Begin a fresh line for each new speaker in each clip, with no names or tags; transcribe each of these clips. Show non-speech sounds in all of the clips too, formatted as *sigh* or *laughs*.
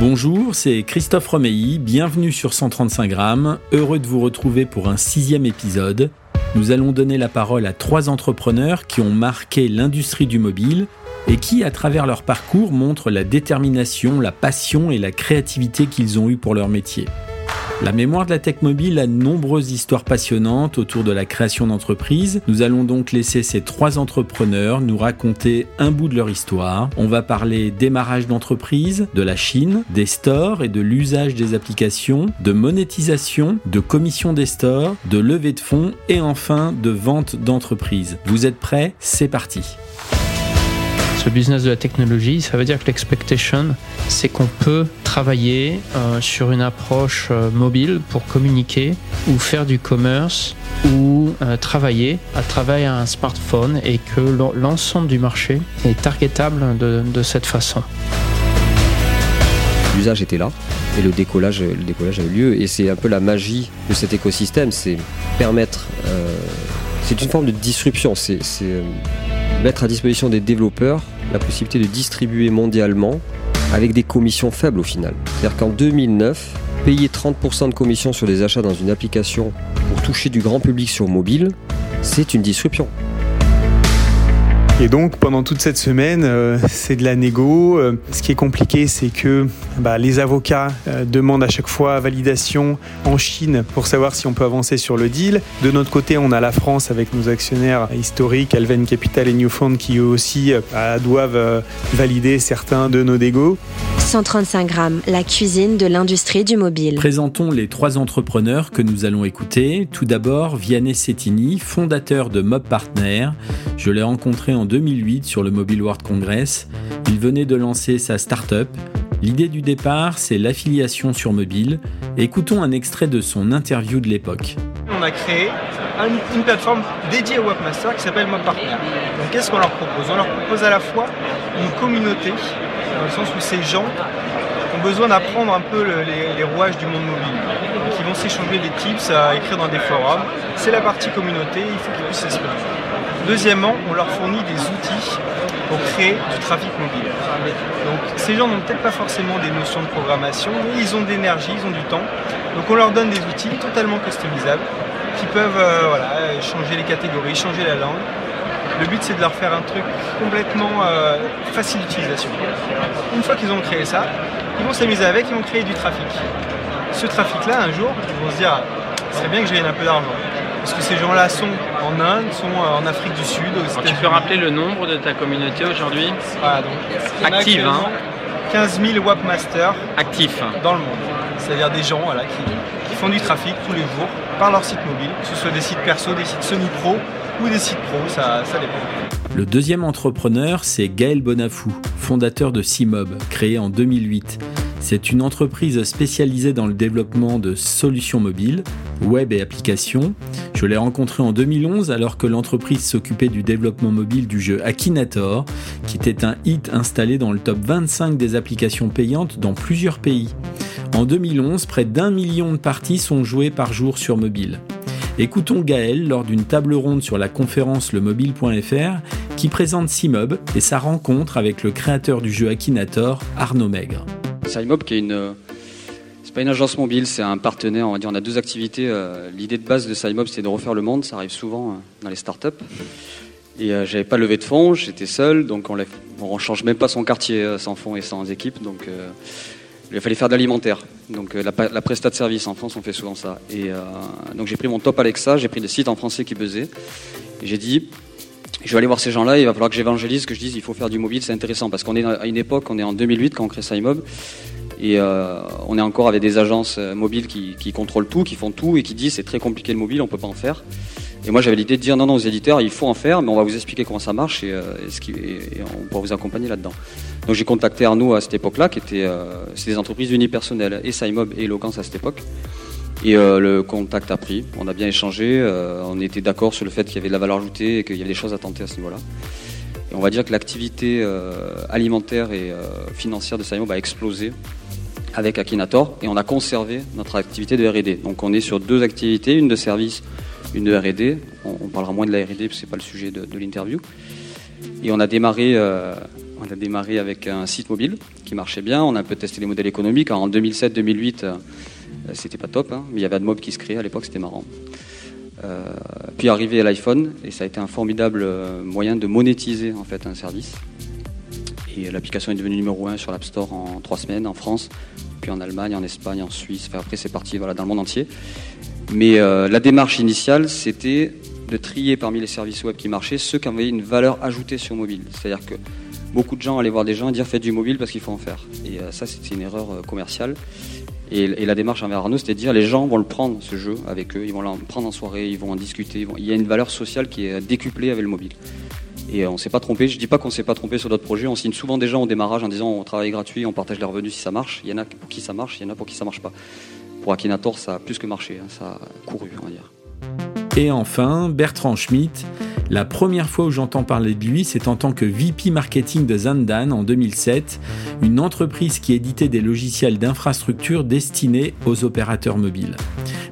Bonjour, c'est Christophe Romeilly, bienvenue sur 135 grammes, heureux de vous retrouver pour un sixième épisode. Nous allons donner la parole à trois entrepreneurs qui ont marqué l'industrie du mobile et qui, à travers leur parcours, montrent la détermination, la passion et la créativité qu'ils ont eue pour leur métier. La mémoire de la tech mobile a de nombreuses histoires passionnantes autour de la création d'entreprises. Nous allons donc laisser ces trois entrepreneurs nous raconter un bout de leur histoire. On va parler démarrage d'entreprise, de la Chine, des stores et de l'usage des applications, de monétisation, de commission des stores, de levée de fonds et enfin de vente d'entreprise. Vous êtes prêts? C'est parti
le business de la technologie, ça veut dire que l'expectation, c'est qu'on peut travailler euh, sur une approche euh, mobile pour communiquer ou faire du commerce ou euh, travailler à un smartphone et que l'ensemble du marché est targetable de, de cette façon.
L'usage était là et le décollage, le décollage a eu lieu et c'est un peu la magie de cet écosystème, c'est permettre, c'est une forme de disruption, c'est mettre à disposition des développeurs la possibilité de distribuer mondialement avec des commissions faibles au final. C'est-à-dire qu'en 2009, payer 30% de commission sur des achats dans une application pour toucher du grand public sur mobile, c'est une disruption.
Et donc pendant toute cette semaine, euh, c'est de la négo. Euh, ce qui est compliqué, c'est que bah, les avocats euh, demandent à chaque fois validation en Chine pour savoir si on peut avancer sur le deal. De notre côté, on a la France avec nos actionnaires historiques, Alven Capital et Newfound, qui eux aussi bah, doivent valider certains de nos dégos.
135 grammes, la cuisine de l'industrie du mobile.
Présentons les trois entrepreneurs que nous allons écouter. Tout d'abord, Vianney Settini, fondateur de Mob Partner. Je l'ai rencontré en 2008 sur le Mobile World Congress. Il venait de lancer sa start-up. L'idée du départ, c'est l'affiliation sur mobile. Écoutons un extrait de son interview de l'époque.
On a créé une plateforme dédiée aux webmasters qui s'appelle Mob Partner. Donc qu'est-ce qu'on leur propose? On leur propose à la fois une communauté, dans le sens où ces gens ont besoin d'apprendre un peu les, rouages du monde mobile. Vont s'échanger des tips à écrire dans des forums. C'est la partie communauté, il faut qu'ils puissent s'exprimer. Deuxièmement, on leur fournit des outils pour créer du trafic mobile. Donc ces gens n'ont peut-être pas forcément des notions de programmation, mais ils ont de l'énergie, ils ont du temps. Donc on leur donne des outils totalement customisables qui peuvent euh, changer les catégories, changer la langue. Le but c'est de leur faire un truc complètement euh, facile d'utilisation. Une fois qu'ils ont créé ça, ils vont s'amuser avec, ils vont créer du trafic. Ce trafic-là, un jour, ils vont se dire, ce serait bien que je gagne un peu d'argent. Parce que ces gens-là sont en Inde, sont euh, en Afrique du Sud,
Tu peux rappeler le nombre de ta communauté aujourd'hui
Voilà, donc.
Active, hein
15 000 webmasters.
Actifs.
Dans le monde. C'est-à-dire des gens voilà, qui, font du trafic tous les jours par leur site mobile, que ce soit des sites perso, des sites semi-pro ou des sites pro, ça, ça dépend.
Le deuxième entrepreneur, c'est Gaël Bonafou, fondateur de Cimob, créé en 2008. C'est une entreprise spécialisée dans le développement de solutions mobiles, web et applications. Je l'ai rencontré en 2011 alors que l'entreprise s'occupait du développement mobile du jeu Akinator, qui était un hit installé dans le top 25 des applications payantes dans plusieurs pays. En 2011, près d'un million de parties sont jouées par jour sur mobile. Écoutons Gaël lors d'une table ronde sur la conférence lemobile.fr qui présente Cimob et sa rencontre avec le créateur du jeu Akinator, Arnaud Maigre.
Cimob qui est une c'est pas une agence mobile, c'est un partenaire. On va dire, on a deux activités. Euh, l'idée de base de Simob, c'est de refaire le monde. Ça arrive souvent euh, dans les startups. Et euh, j'avais pas levé de fonds, j'étais seul, donc on, ne change même pas son quartier sans fonds et sans équipe. Donc il fallait faire de l'alimentaire. Donc la, la prestat de service en France, on fait souvent ça. Et donc j'ai pris mon top Alexa, j'ai pris des sites en français qui buzzaient. Et j'ai dit, je vais aller voir ces gens-là, il va falloir que j'évangélise, que je dise il faut faire du mobile, c'est intéressant. Parce qu'on est à une époque, on est en 2008 quand on crée Simob. Et euh, on est encore avec des agences euh, mobiles qui, contrôlent tout, qui font tout et qui disent c'est très compliqué le mobile, on peut pas en faire. Et moi j'avais l'idée de dire non, non aux éditeurs, il faut en faire, mais on va vous expliquer comment ça marche et, euh, on pourra vous accompagner là-dedans. Donc j'ai contacté Arnaud à cette époque-là, qui était des entreprises unipersonnelles, et Simob et Eloquence à cette époque. Et le contact a pris. On a bien échangé. on était d'accord sur le fait qu'il y avait de la valeur ajoutée et qu'il y avait des choses à tenter à ce niveau-là. Et on va dire que l'activité alimentaire et financière de Saimo a explosé avec Akinator et on a conservé notre activité de R&D. Donc on est sur deux activités, une de service, une de R&D. On, parlera moins de la R&D parce que c'est pas le sujet de, l'interview. Et on a démarré, euh, on a démarré avec un site mobile qui marchait bien. On a un peu testé les modèles économiques. en 2007-2008, euh, c'était pas top, hein, mais il y avait AdMob qui se créait à l'époque, c'était marrant. Euh, puis arrivé l'iPhone et ça a été un formidable moyen de monétiser en fait un service. Et l'application est devenue numéro un sur l'App Store en trois semaines en France, puis en Allemagne, en Espagne, en Suisse. après, c'est parti voilà, dans le monde entier. Mais euh, la démarche initiale, c'était de trier parmi les services web qui marchaient ceux qui avaient une valeur ajoutée sur mobile. C'est-à-dire que beaucoup de gens allaient voir des gens et dire faites du mobile parce qu'il faut en faire. Et euh, ça, c'était une erreur euh, commerciale. Et, la démarche envers Arnaud, c'était de dire les gens vont le prendre, ce jeu, avec eux, ils vont le prendre en soirée, ils vont en discuter. Il y a une valeur sociale qui est décuplée avec le mobile. Et on ne s'est pas trompé. Je ne dis pas qu'on ne s'est pas trompé sur d'autres projets. On signe souvent des gens au démarrage en disant on travaille gratuit, on partage les revenus si ça marche. Il y en a pour qui ça marche, il y en a pour qui ça marche pas. Pour Akinator, ça a plus que marché, hein. ça a couru, on va dire.
Et enfin, Bertrand Schmitt. La première fois où j'entends parler de lui, c'est en tant que VP marketing de Zandan en 2007, une entreprise qui éditait des logiciels d'infrastructure destinés aux opérateurs mobiles.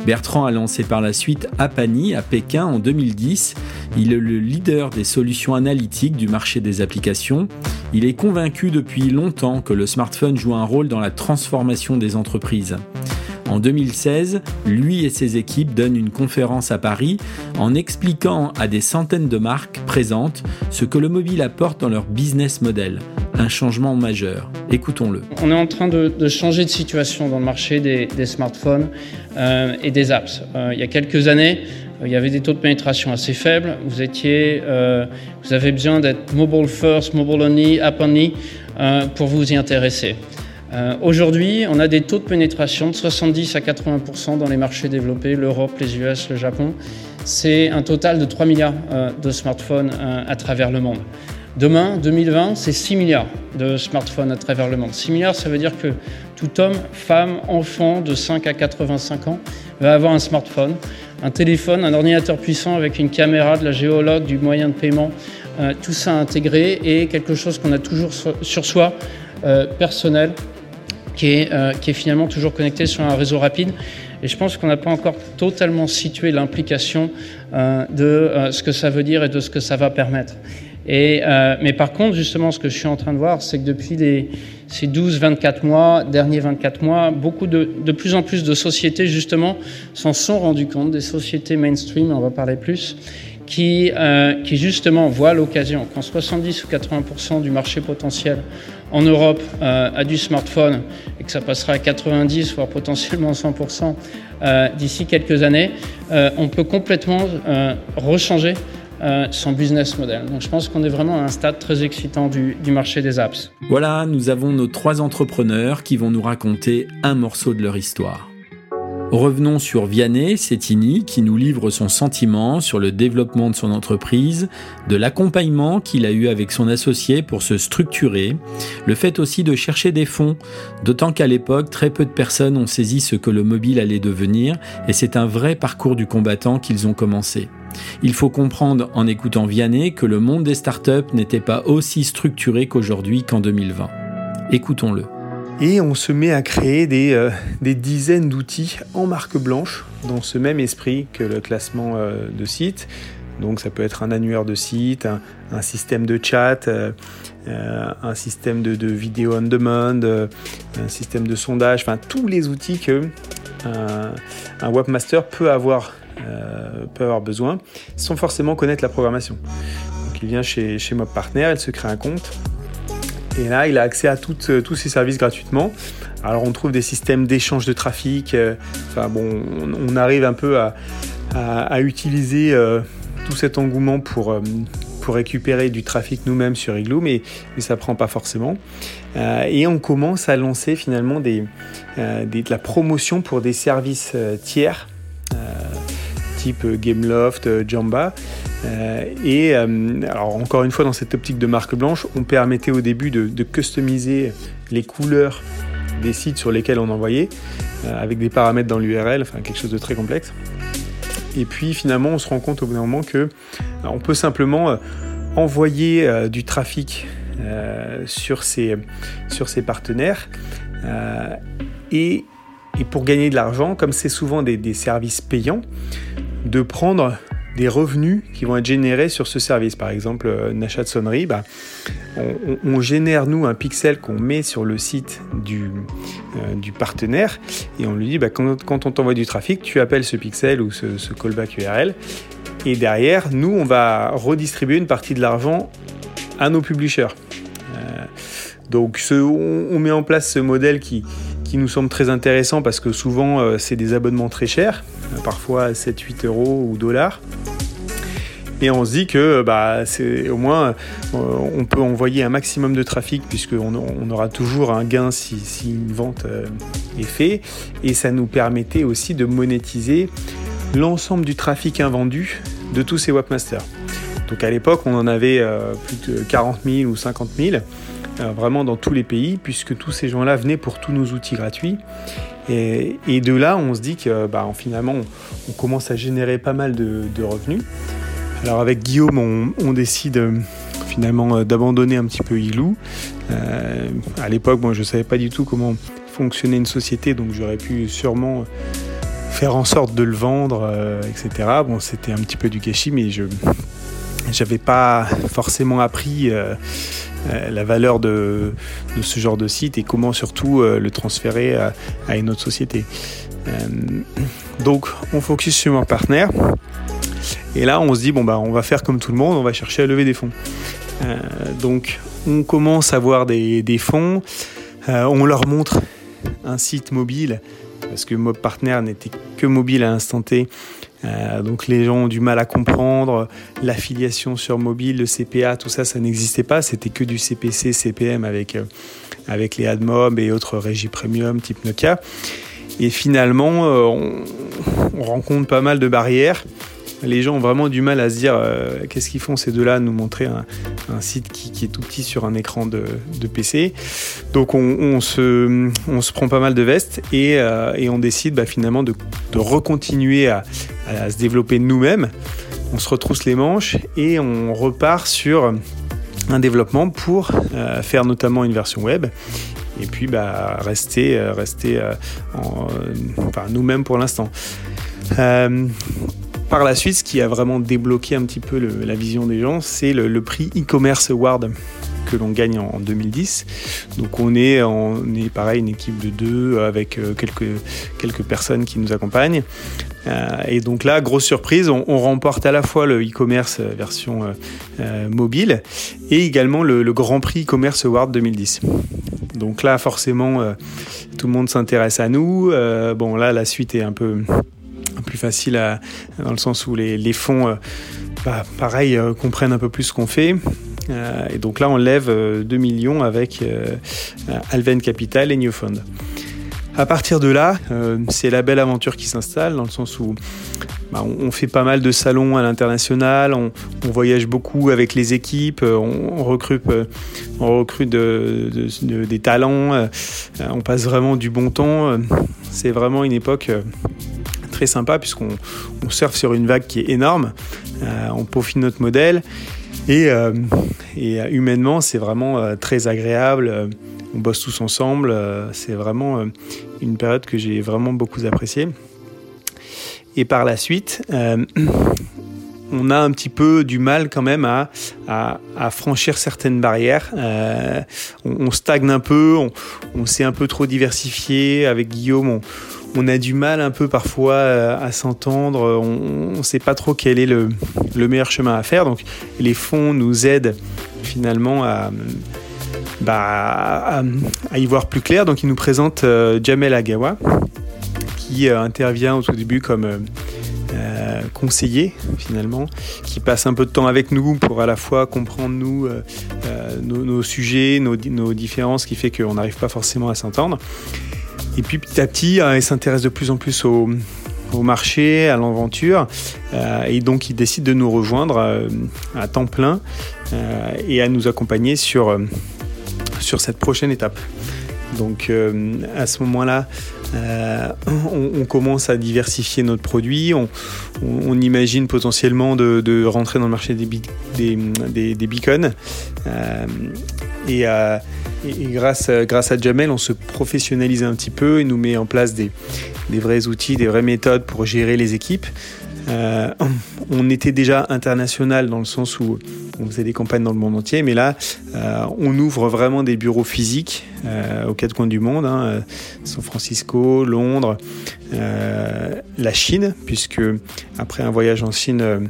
Bertrand a lancé par la suite Apani à Pékin en 2010. Il est le leader des solutions analytiques du marché des applications. Il est convaincu depuis longtemps que le smartphone joue un rôle dans la transformation des entreprises. En 2016, lui et ses équipes donnent une conférence à Paris en expliquant à des centaines de marques présentes ce que le mobile apporte dans leur business model. Un changement majeur. Écoutons-le.
On est en train de, changer de situation dans le marché des, smartphones euh, et des apps. Euh, il y a quelques années, il y avait des taux de pénétration assez faibles. Vous étiez, euh, vous avez besoin d'être mobile first, mobile only, app only pour vous y intéresser. Euh, aujourd'hui, on a des taux de pénétration de 70 à 80% dans les marchés développés, l'Europe, les US, le Japon. C'est un total de 3 milliards euh, de smartphones euh, à travers le monde. Demain, 2020, c'est 6 milliards de smartphones à travers le monde. 6 milliards, ça veut dire que tout homme, femme, enfant de 5 à 85 ans va avoir un smartphone, un téléphone, un ordinateur puissant avec une caméra, de la géologue, du moyen de paiement, tout ça intégré et quelque chose qu'on a toujours sur soi, personnel, euh, qui est, finalement toujours connecté sur un réseau rapide. Et je pense qu'on n'a pas encore totalement situé l'implication euh, de euh, ce que ça veut dire et de ce que ça va permettre. Et, mais par contre, justement, ce que je suis en train de voir, c'est que depuis ces 12-24 mois, derniers 24 mois, beaucoup de, de plus en plus de sociétés, justement, s'en sont rendues compte, des sociétés mainstream, on va parler plus, qui, qui justement voient l'occasion, quand 70 ou 80% du marché potentiel en Europe euh, a du smartphone et que ça passera à 90 voire potentiellement 100% euh, d'ici quelques années, euh, on peut complètement rechanger son business model. Donc je pense qu'on est vraiment à un stade très excitant du, marché des apps.
Voilà, nous avons nos trois entrepreneurs qui vont nous raconter un morceau de leur histoire. Revenons sur Vianney Settini qui nous livre son sentiment sur le développement de son entreprise, de l'accompagnement qu'il a eu avec son associé pour se structurer, le fait aussi de chercher des fonds, d'autant qu'à l'époque très peu de personnes ont saisi ce que le mobile allait devenir et c'est un vrai parcours du combattant qu'ils ont commencé. Il faut comprendre en écoutant Vianney que le monde des startups n'était pas aussi structuré qu'aujourd'hui qu'en 2020. Écoutons-le.
Et on se met à créer des, euh, des dizaines d'outils en marque blanche, dans ce même esprit que le classement euh, de sites. Donc ça peut être un annuaire de site, un, système de chat, euh, un système de, vidéo on demand, un système de sondage, enfin tous les outils que un webmaster peut avoir, peut avoir besoin sans forcément connaître la programmation. Donc il vient chez, chez MobPartner, il se crée un compte, et là, il a accès à euh, tous ces services gratuitement. Alors, on trouve des systèmes d'échange de trafic. Euh, enfin, bon, on, arrive un peu à, utiliser euh, tout cet engouement pour, récupérer du trafic nous-mêmes sur Igloo, mais, mais ça prend pas forcément. et on commence à lancer finalement de la promotion pour des services tiers, type Gameloft, Jamba, et euh, alors encore une fois dans cette optique de marque blanche, on permettait au début de, customiser les couleurs des sites sur lesquels on envoyait, avec des paramètres dans l'URL, enfin quelque chose de très complexe. Et puis finalement, on se rend compte au bout d'un moment que on peut simplement envoyer du trafic sur, ces, sur ces partenaires et, et, pour gagner de l'argent, comme c'est souvent des services payants, de prendre des revenus qui vont être générés sur ce service. Par exemple, euh, un achat de sonnerie, bah, on, génère nous un pixel qu'on met sur le site du, euh, partenaire et on lui dit bah, quand, on t'envoie du trafic, tu appelles ce pixel ou ce, callback URL et derrière, nous, on va redistribuer une partie de l'argent à nos publishers. Euh, donc on, met en place ce modèle qui nous semble très intéressant parce que souvent c'est des abonnements très chers, parfois 7-8 euros ou dollars. Et on se dit que bah, c'est au moins euh, on peut envoyer un maximum de trafic puisqu'on on aura toujours un gain si, une vente euh, est faite. Et ça nous permettait aussi de monétiser l'ensemble du trafic invendu de tous ces webmasters. Donc à l'époque, on en avait euh, plus de 40 000 ou 50 000, vraiment dans tous les pays, puisque tous ces gens-là venaient pour tous nos outils gratuits. Et, de là, on se dit que bah, finalement, on, commence à générer pas mal de revenus. Alors avec Guillaume, on, décide euh, finalement euh, d'abandonner un petit peu Ilou. Euh, à l'époque, moi, je ne savais pas du tout comment fonctionnait une société, donc j'aurais pu sûrement faire en sorte de le vendre, etc. Bon, c'était un petit peu du gâchis, mais je n'avais pas forcément appris la valeur de, ce genre de site et comment surtout le transférer à, une autre société. donc, on focus sur mon partenaire. Et là, on se dit, bon, bah, on va faire comme tout le monde, on va chercher à lever des fonds. Euh, donc, on commence à voir des, fonds, euh, on leur montre un site mobile, parce que Mob Partner n'était que mobile à l'instant T. Euh, donc les gens ont du mal à comprendre l'affiliation sur mobile, le CPA, tout ça, ça n'existait pas. C'était que du CPC, CPM avec, avec les AdMob et autres régies premium type Nokia. Et finalement, on, on rencontre pas mal de barrières les gens ont vraiment du mal à se dire euh, qu'est-ce qu'ils font ces deux-là, nous montrer un, site qui, est tout petit sur un écran de, PC. Donc on, se, prend pas mal de vestes et, euh, on décide bah, finalement de, recontinuer à, se développer nous-mêmes. On se retrousse les manches et on repart sur un développement pour euh, faire notamment une version web et puis bah, rester, rester nous-mêmes pour l'instant. Par la suite, ce qui a vraiment débloqué un petit peu la vision des gens, c'est le, prix e-commerce award que l'on gagne en, 2010. Donc on est, pareil une équipe de deux avec euh, quelques, personnes qui nous accompagnent. Euh, et donc là, grosse surprise, on, remporte à la fois le e-commerce version euh, mobile et également le, le Grand Prix e-commerce award 2010. Donc là, forcément, tout le monde s'intéresse à nous. bon, là, la suite est un peu plus facile dans le sens où les, fonds, euh, bah, pareil, euh, comprennent un peu plus ce qu'on fait. Euh, et donc là, on lève 2 millions avec Alven Capital et New Fund. À partir de là, c'est la belle aventure qui s'installe dans le sens où bah, on, fait pas mal de salons à l'international, on, voyage beaucoup avec les équipes, on, recrute, on recrute des talents, on passe vraiment du bon temps. C'est vraiment une époque très sympa puisqu'on on surfe sur une vague qui est énorme, euh, on peaufine notre modèle et, euh, euh, humainement c'est vraiment très agréable, on bosse tous ensemble, c'est vraiment une période que j'ai vraiment beaucoup appréciée. Et par la suite, on a un petit peu du mal quand même à, à, franchir certaines barrières. on, stagne un peu, on, on s'est un peu trop diversifié. Avec Guillaume, on, on a du mal un peu parfois euh, à s'entendre, on ne sait pas trop quel est le, meilleur chemin à faire. Donc les fonds nous aident finalement à, bah, y voir plus clair. Donc ils nous présentent euh, Jamel Agawa, qui euh, intervient au tout début comme conseiller finalement, qui passe un peu de temps avec nous pour à la fois comprendre nous, nos, sujets, nos, nos différences, ce qui fait qu'on n'arrive pas forcément à s'entendre. Et puis petit à petit, euh, il s'intéresse de plus en plus au, marché, à l'aventure. Euh, et donc il décide de nous rejoindre euh, à temps plein et à nous accompagner sur, sur cette prochaine étape. Donc à ce moment-là, on, commence à diversifier notre produit. On, imagine potentiellement de, rentrer dans le marché des, des, beacons. et, grâce, grâce à Jamel, on se professionnalise un petit peu et nous met en place des, des vrais outils, des vraies méthodes pour gérer les équipes. Euh, on était déjà international dans le sens où on faisait des campagnes dans le monde entier, mais là, euh, on ouvre vraiment des bureaux physiques euh, aux quatre coins du monde, hein, San Francisco, Londres, la Chine, puisque après un voyage en Chine,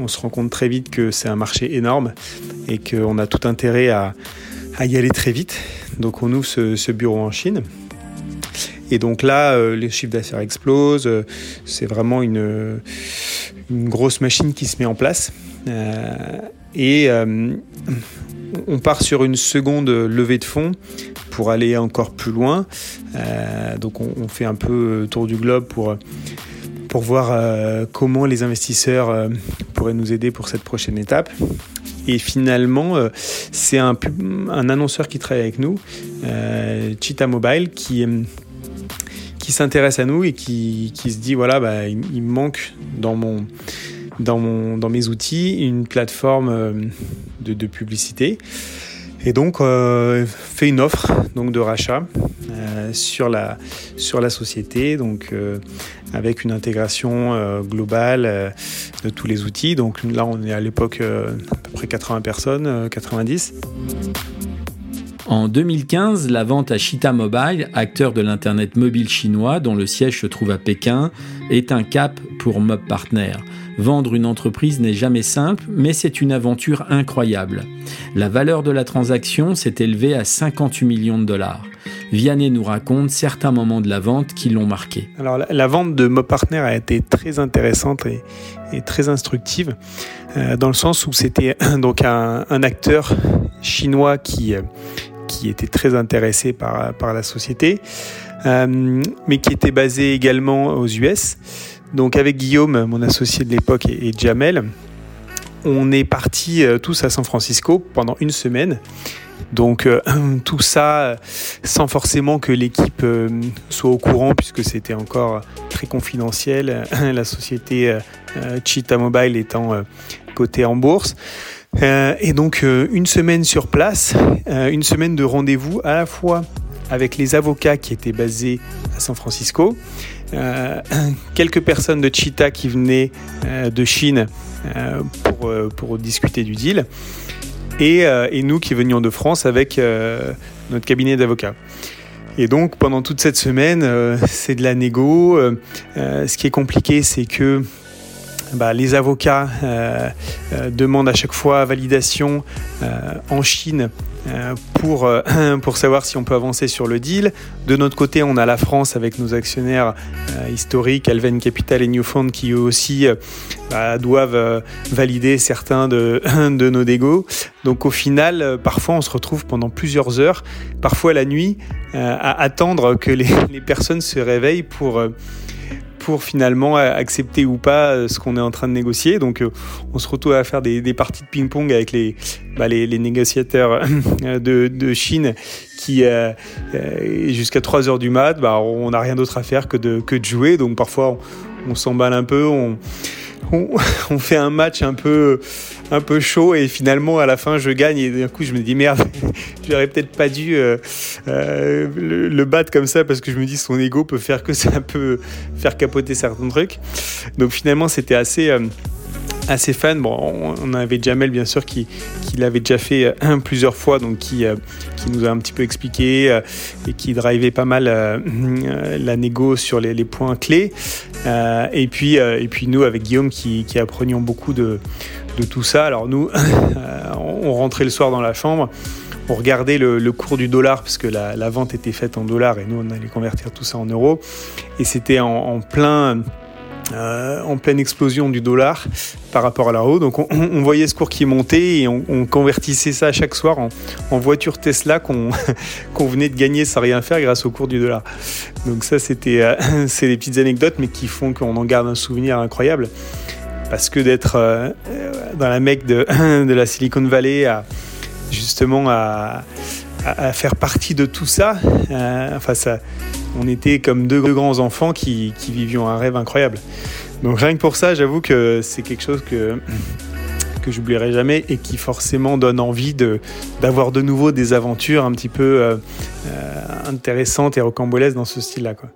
on se rend compte très vite que c'est un marché énorme et qu'on a tout intérêt à, y aller très vite. Donc on ouvre ce bureau en Chine. Et donc là, euh, les chiffres d'affaires explosent. Euh, c'est vraiment une, grosse machine qui se met en place. Euh, et on part sur une seconde levée de fonds pour aller encore plus loin. donc on, fait un peu tour du globe pour, pour voir comment les investisseurs pourraient nous aider pour cette prochaine étape. Et finalement, c'est un, un, annonceur qui travaille avec nous, Cheetah Mobile, qui, qui s'intéresse à nous et qui, qui, se dit voilà, bah, il, me manque dans, mon, dans, mon, dans mes outils une plateforme euh, de, de publicité. Et donc euh, fait une offre donc de rachat euh, sur la sur la société donc euh, avec une intégration globale de tous les outils. Donc là on est à l'époque à peu près 80 personnes, 90.
En 2015, la vente à Chita Mobile, acteur de l'Internet mobile chinois dont le siège se trouve à Pékin, est un cap pour Mob Partner. Vendre une entreprise n'est jamais simple, mais c'est une aventure incroyable. La valeur de la transaction s'est élevée à 58 millions de dollars. Vianney nous raconte certains moments de la vente qui l'ont marqué.
Alors la, vente de Mob Partner a été très intéressante et, très instructive euh, dans le sens où c'était donc un, acteur chinois qui euh, qui était très intéressé par, par la société, euh, mais qui était basé également aux US. Donc avec Guillaume, mon associé de l'époque, et, Jamel, on est partis euh, tous à San Francisco pendant une semaine. Donc euh, *clears throat* tout ça sans forcément que l'équipe soit au courant puisque c'était encore très confidentiel, *laughs* la société Cheetah Mobile étant cotée en bourse. Euh, et donc euh, une semaine sur place, euh, une semaine de rendez-vous à la fois avec les avocats qui étaient basés à San Francisco, *clears throat* quelques personnes de Cheetah qui venaient de Chine pour, pour, discuter du deal, et, nous qui venions de France avec notre cabinet d'avocats. Et donc pendant toute cette semaine, c'est de la négo. ce qui est compliqué, c'est que bah, les avocats euh, euh, demandent à chaque fois validation euh, en Chine pour, *clears throat* pour savoir si on peut avancer sur le deal. De notre côté, on a la France avec nos actionnaires historiques, Alven Capital et Newfound, qui eux aussi bah, doivent valider certains de, *clears throat* de nos dégos. Donc au final, parfois on se retrouve pendant plusieurs heures, parfois la nuit, à attendre que les, *laughs* les personnes se réveillent pour pour finalement accepter ou pas euh, ce qu'on est en train de négocier. Donc euh, on se retrouve à faire des, parties de ping-pong avec les, bah, les, négociateurs *laughs* de, de, Chine qui euh, jusqu'à 3 heures du mat, bah, on n'a rien d'autre à faire que de, que de jouer. Donc parfois on, s'emballe un peu, *laughs* on, fait un match un peu, un peu chaud et finalement à la fin je gagne et d'un coup je me dis merde, *laughs* j'aurais peut-être pas dû euh, euh, le, battre comme ça parce que je me dis son ego peut faire que ça peut faire capoter certains trucs. Donc finalement c'était assez euh, assez fan. Bon, on avait Jamel bien sûr qui, qui l'avait déjà fait plusieurs fois, donc qui, qui nous a un petit peu expliqué et qui drivait pas mal la négo sur les, points clés. et puis et puis nous avec Guillaume qui, qui apprenions beaucoup de de tout ça. Alors nous, *laughs* on rentrait le soir dans la chambre, on regardait le, cours du dollar, parce que la, vente était faite en dollars et nous, on allait convertir tout ça en euros. Et c'était en, plein... Euh, en pleine explosion du dollar par rapport à la haut. Donc on, voyait ce cours qui montait et on, convertissait ça chaque soir en, voiture Tesla *laughs* qu'on venait de gagner sans rien faire grâce au cours du dollar. Donc ça c'était euh, *laughs* c'est des petites anecdotes mais qui font qu'on en garde un souvenir incroyable parce que d'être euh, dans la mecque de, *laughs* la Silicon Valley, justement à, à, faire partie de tout ça, enfin ça, on était comme deux grands enfants qui, qui vivions un rêve incroyable. Donc rien que pour ça, j'avoue que c'est quelque chose que que j'oublierai jamais et qui forcément donne envie de d'avoir de nouveau des aventures un petit peu euh, euh, intéressantes et rocambolesques dans ce style-là. Quoi.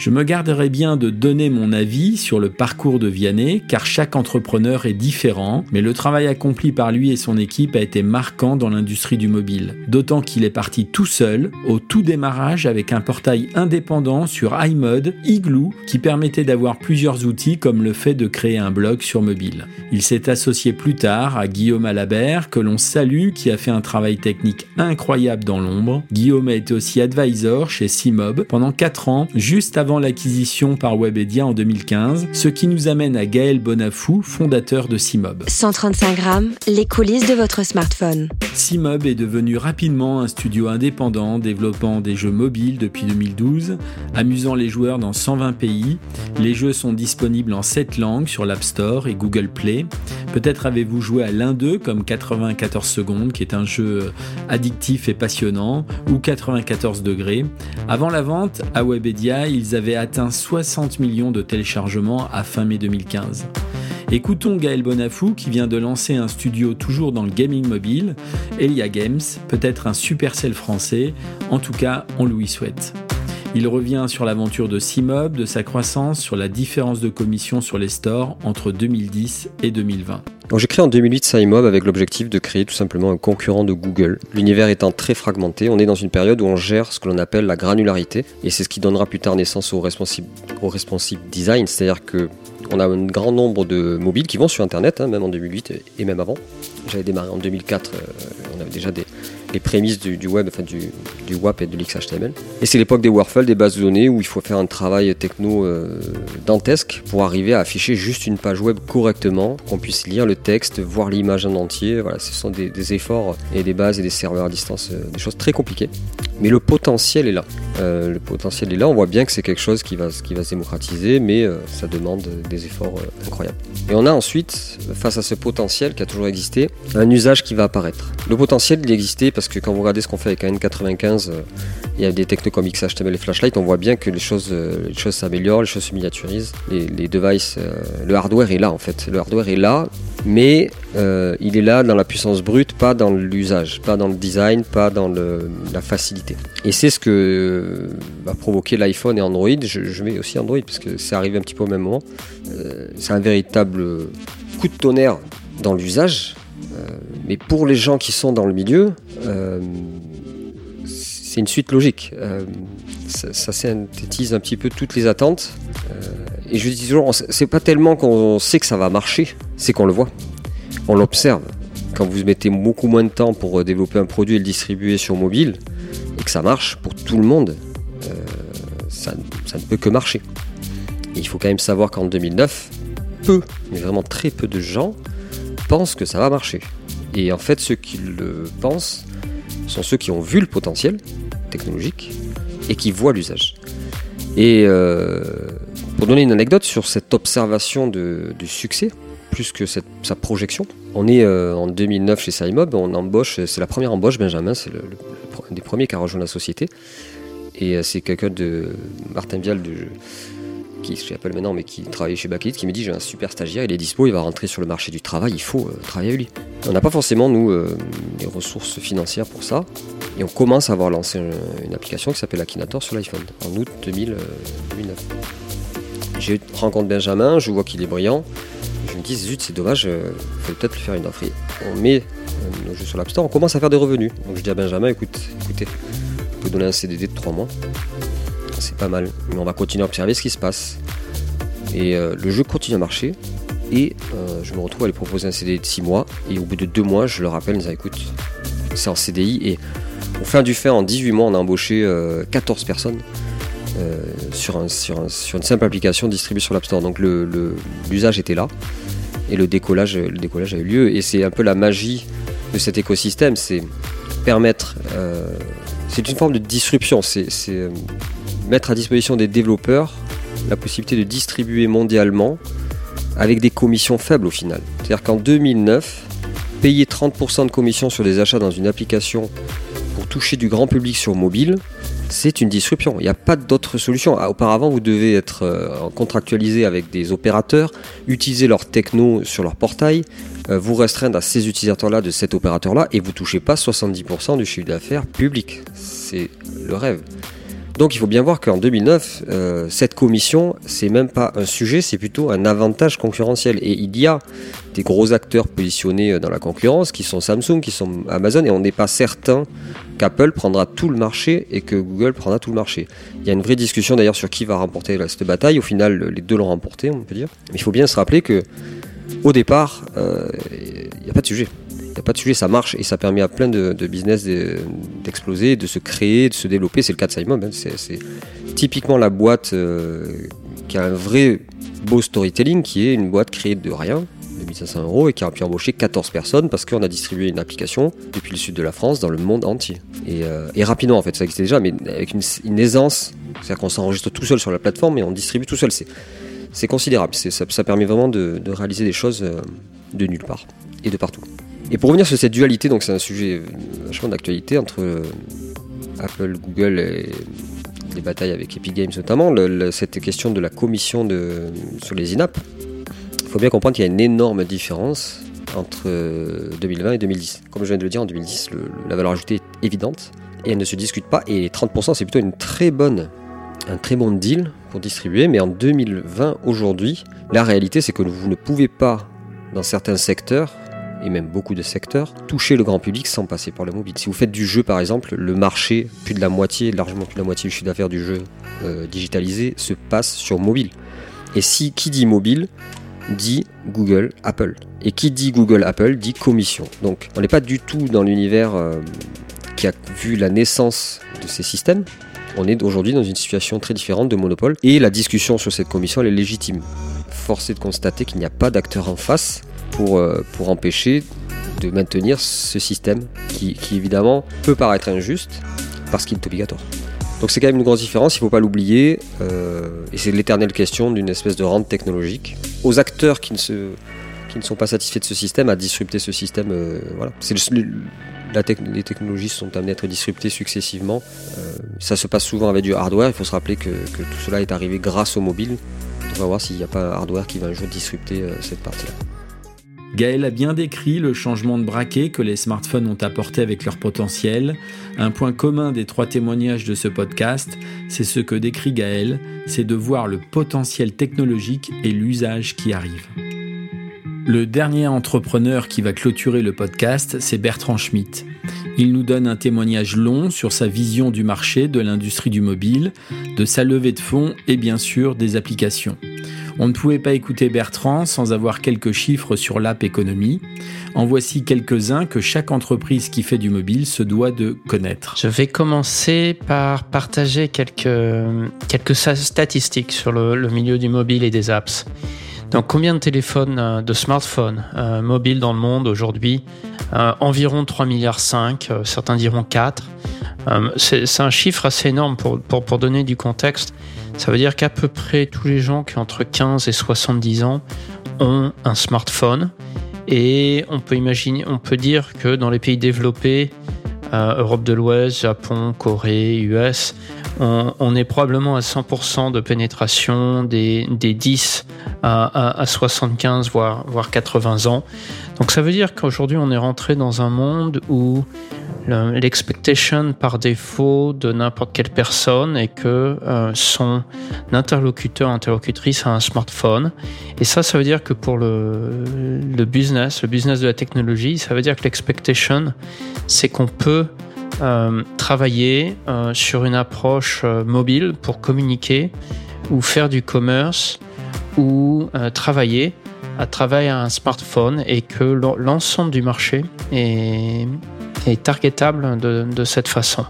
Je me garderai bien de donner mon avis sur le parcours de Vianney, car chaque entrepreneur est différent, mais le travail accompli par lui et son équipe a été marquant dans l'industrie du mobile. D'autant qu'il est parti tout seul, au tout démarrage, avec un portail indépendant sur iMode, Igloo, qui permettait d'avoir plusieurs outils comme le fait de créer un blog sur mobile. Il s'est associé plus tard à Guillaume Alabert, que l'on salue, qui a fait un travail technique incroyable dans l'ombre. Guillaume a été aussi advisor chez Cmob pendant 4 ans, juste avant l'acquisition par Webedia en 2015, ce qui nous amène à Gaël Bonafou, fondateur de Cimob.
135 grammes, les coulisses de votre smartphone.
Cimob est devenu rapidement un studio indépendant développant des jeux mobiles depuis 2012, amusant les joueurs dans 120 pays. Les jeux sont disponibles en 7 langues sur l'App Store et Google Play. Peut-être avez-vous joué à l'un d'eux comme 94 secondes qui est un jeu addictif et passionnant ou 94 degrés. Avant la vente, à Webedia, ils avaient avait atteint 60 millions de téléchargements à fin mai 2015. Écoutons Gaël Bonafou qui vient de lancer un studio toujours dans le gaming mobile, Elia Games, peut-être un supercell français, en tout cas on lui souhaite. Il revient sur l'aventure de Cimob, de sa croissance, sur la différence de commission sur les stores entre 2010 et 2020.
J'ai créé en 2008 Simob avec l'objectif de créer tout simplement un concurrent de Google. L'univers étant très fragmenté, on est dans une période où on gère ce que l'on appelle la granularité et c'est ce qui donnera plus tard naissance au responsive design, c'est-à-dire que on a un grand nombre de mobiles qui vont sur Internet, hein, même en 2008 et même avant. J'avais démarré en 2004, euh, on avait déjà des, les prémices du, web, enfin du, du, WAP et de l'XHTML. Et c'est l'époque des Warfel, des bases de données, où il faut faire un travail techno euh, dantesque pour arriver à afficher juste une page web correctement, qu'on puisse lire le texte, voir l'image en entier. Voilà, ce sont des, efforts et des bases et des serveurs à distance, euh, des choses très compliquées. Mais le potentiel est là. Euh, le potentiel est là. On voit bien que c'est quelque chose qui va, qui va se démocratiser, mais ça demande des efforts incroyables. Et on a ensuite, face à ce potentiel qui a toujours existé, un usage qui va apparaître. Le potentiel, il existait parce que quand vous regardez ce qu'on fait avec un N95, euh, il y a des technos comme XHTML et Flashlight, on voit bien que les choses, euh, les choses s'améliorent, les choses se miniaturisent, les, devices, euh, le hardware est là en fait. Le hardware est là, mais il est là dans la puissance brute, pas dans l'usage, pas dans le design, pas dans la facilité. Et c'est ce que va provoquer l'iPhone et Android. Je, mets aussi Android parce que c'est arrivé un petit peu au même moment. c'est un véritable coup de tonnerre dans l'usage, mais pour les gens qui sont dans le milieu, c'est une suite logique. Euh, ça, synthétise un petit peu toutes les attentes. Euh, et je dis toujours, c'est pas tellement qu'on sait que ça va marcher, c'est qu'on le voit. On l'observe. Quand vous mettez beaucoup moins de temps pour développer un produit et le distribuer sur mobile, et que ça marche pour tout le monde, ça, ça, ne peut que marcher. Et il faut quand même savoir qu'en 2009, peu, mais vraiment très peu de gens pensent que ça va marcher. Et en fait, ceux qui le pensent sont ceux qui ont vu le potentiel technologique et qui voient l'usage. Et euh, pour donner une anecdote sur cette observation de, du succès, plus que cette, sa projection, on est euh, en 2009 chez Simob, on embauche, c'est la première embauche, Benjamin, c'est un des premiers qui a rejoint la société. Et euh, c'est quelqu'un de Martin Vial de qui je sais maintenant, mais qui travaillait chez Backlit, qui me dit j'ai un super stagiaire, il est dispo, il va rentrer sur le marché du travail, il faut euh, travailler avec lui. On n'a pas forcément, nous, euh, les ressources financières pour ça, et on commence à avoir lancé une, application qui s'appelle Akinator sur l'iPhone, en août 2009. Euh, j'ai rencontre Benjamin, je vois qu'il est brillant, je me dis zut c'est dommage, il faut peut-être lui faire une offre. on met nos jeux sur l'App Store, on commence à faire des revenus. Donc je dis à Benjamin, écoute, écoutez, vous pouvez donner un CDD de 3 mois c'est pas mal. Mais on va continuer à observer ce qui se passe. Et euh, le jeu continue à marcher. Et euh, je me retrouve à lui proposer un CDI de 6 mois. Et au bout de 2 mois, je le rappelle, ils écoute, c'est en CDI. Et au fin du fait, en 18 mois, on a embauché 14 euh, personnes sur, une simple application distribuée sur l'App Store. Donc l'usage était là. Et le décollage, le décollage a eu lieu. Et c'est un peu la magie de cet écosystème. C'est permettre. c'est une forme de disruption. C'est mettre à disposition des développeurs la possibilité de distribuer mondialement avec des commissions faibles au final. C'est-à-dire qu'en 2009, payer 30% de commission sur des achats dans une application pour toucher du grand public sur mobile, c'est une disruption. Il n'y a pas d'autre solution. Ah, auparavant, vous devez être euh, contractualisé avec des opérateurs, utiliser leur techno sur leur portail, euh, vous restreindre à ces utilisateurs-là de cet opérateur-là et vous touchez pas 70% du chiffre d'affaires public. C'est le rêve. Donc il faut bien voir qu'en 2009, euh, cette commission, c'est même pas un sujet, c'est plutôt un avantage concurrentiel. Et il y a des gros acteurs positionnés euh, dans la concurrence, qui sont Samsung, qui sont Amazon, et on n'est pas certain qu'Apple prendra tout le marché et que Google prendra tout le marché. Il y a une vraie discussion d'ailleurs sur qui va remporter cette bataille. Au final, les deux l'ont remporté, on peut dire. Mais il faut bien se rappeler que au départ, euh, il n'y a pas de sujet n'y a pas de sujet, ça marche et ça permet à plein de, business d'exploser, de, se créer, de se développer. C'est le cas de Simon. Hein. C'est typiquement la boîte euh, qui a un vrai beau storytelling, qui est une boîte créée de rien, de 1500 euros, et qui a pu embaucher 14 personnes parce qu'on a distribué une application depuis le sud de la France dans le monde entier. Et, euh, rapidement, en fait, ça existait déjà, mais avec une, aisance, c'est-à-dire qu'on s'enregistre tout seul sur la plateforme et on distribue tout seul. C'est considérable, ça, ça, permet vraiment de, réaliser des choses euh, de nulle part et de partout. Et pour revenir sur cette dualité, donc c'est un sujet vachement d'actualité entre euh, Apple, Google et les batailles avec Epic Games notamment, cette question de la commission sur les in Il faut bien comprendre qu'il y a une énorme différence entre 2020 euh, et 2010. Comme je viens de le dire, en 2010, la valeur ajoutée est évidente et elle ne se discute pas. Et 30%, c'est plutôt un très bon deal pour distribuer. Mais en 2020, aujourd'hui, la réalité, c'est que vous ne pouvez pas, dans certains secteurs, et même beaucoup de secteurs, toucher le grand public sans passer par le mobile. Si vous faites du jeu par exemple, le marché, plus de la moitié, largement plus de la moitié du chiffre d'affaires du jeu euh, digitalisé se passe sur mobile. Et si qui dit mobile dit Google, Apple. Et qui dit Google, Apple dit commission. Donc on n'est pas du tout dans l'univers euh, qui a vu la naissance de ces systèmes. On est aujourd'hui dans une situation très différente de monopole et la discussion sur cette commission elle est légitime. Force est de constater qu'il n'y a pas d'acteur en face pour, euh, pour empêcher de maintenir ce système qui, évidemment peut paraître injuste parce qu'il est obligatoire. Donc c'est quand même une grosse différence, il ne faut pas l'oublier, euh, et c'est l'éternelle question d'une espèce de rente technologique. Aux acteurs qui ne, sont pas satisfaits de ce système, à disrupter ce système, euh, voilà. Les technologies sont amenées à être disruptées successivement. ça se passe souvent avec du hardware, il faut se rappeler que, que tout cela est arrivé grâce au mobile. On va voir s'il n'y a pas un hardware qui va un jour disrupter cette partie-là.
Gaël a bien décrit le changement de braquet que les smartphones ont apporté avec leur potentiel. Un point commun des trois témoignages de ce podcast, c'est ce que décrit Gaël, c'est de voir le potentiel technologique et l'usage qui arrive. Le dernier entrepreneur qui va clôturer le podcast, c'est Bertrand Schmitt. Il nous donne un témoignage long sur sa vision du marché de l'industrie du mobile, de sa levée de fonds et bien sûr des applications. On ne pouvait pas écouter Bertrand sans avoir quelques chiffres sur l'app économie. En voici quelques-uns que chaque entreprise qui fait du mobile se doit de connaître.
Je vais commencer par partager quelques, quelques statistiques sur le, milieu du mobile et des apps. Donc combien de téléphones, euh, de smartphones euh, mobiles dans le monde aujourd'hui? Euh, Environ 3 milliards 5, certains diront 4. c'est un chiffre assez énorme pour, pour donner du contexte. Ça veut dire qu'à peu près tous les gens qui ont entre 15 et 70 ans ont un smartphone. Et on peut imaginer, on peut dire que dans les pays développés, euh, Europe de l'Ouest, Japon, Corée, US, on, est probablement à 100% de pénétration des, 10 à, 75, voire, voire 80 ans. Donc ça veut dire qu'aujourd'hui on est rentré dans un monde où l'expectation par défaut de n'importe quelle personne est que euh, son interlocuteur, interlocutrice a un smartphone. Et ça, ça veut dire que pour le, business, le business de la technologie, ça veut dire que l'expectation, c'est qu'on peut euh, travailler euh, sur une approche mobile pour communiquer ou faire du commerce ou travailler à travers un smartphone et que l'ensemble du marché est, est targetable de, cette façon.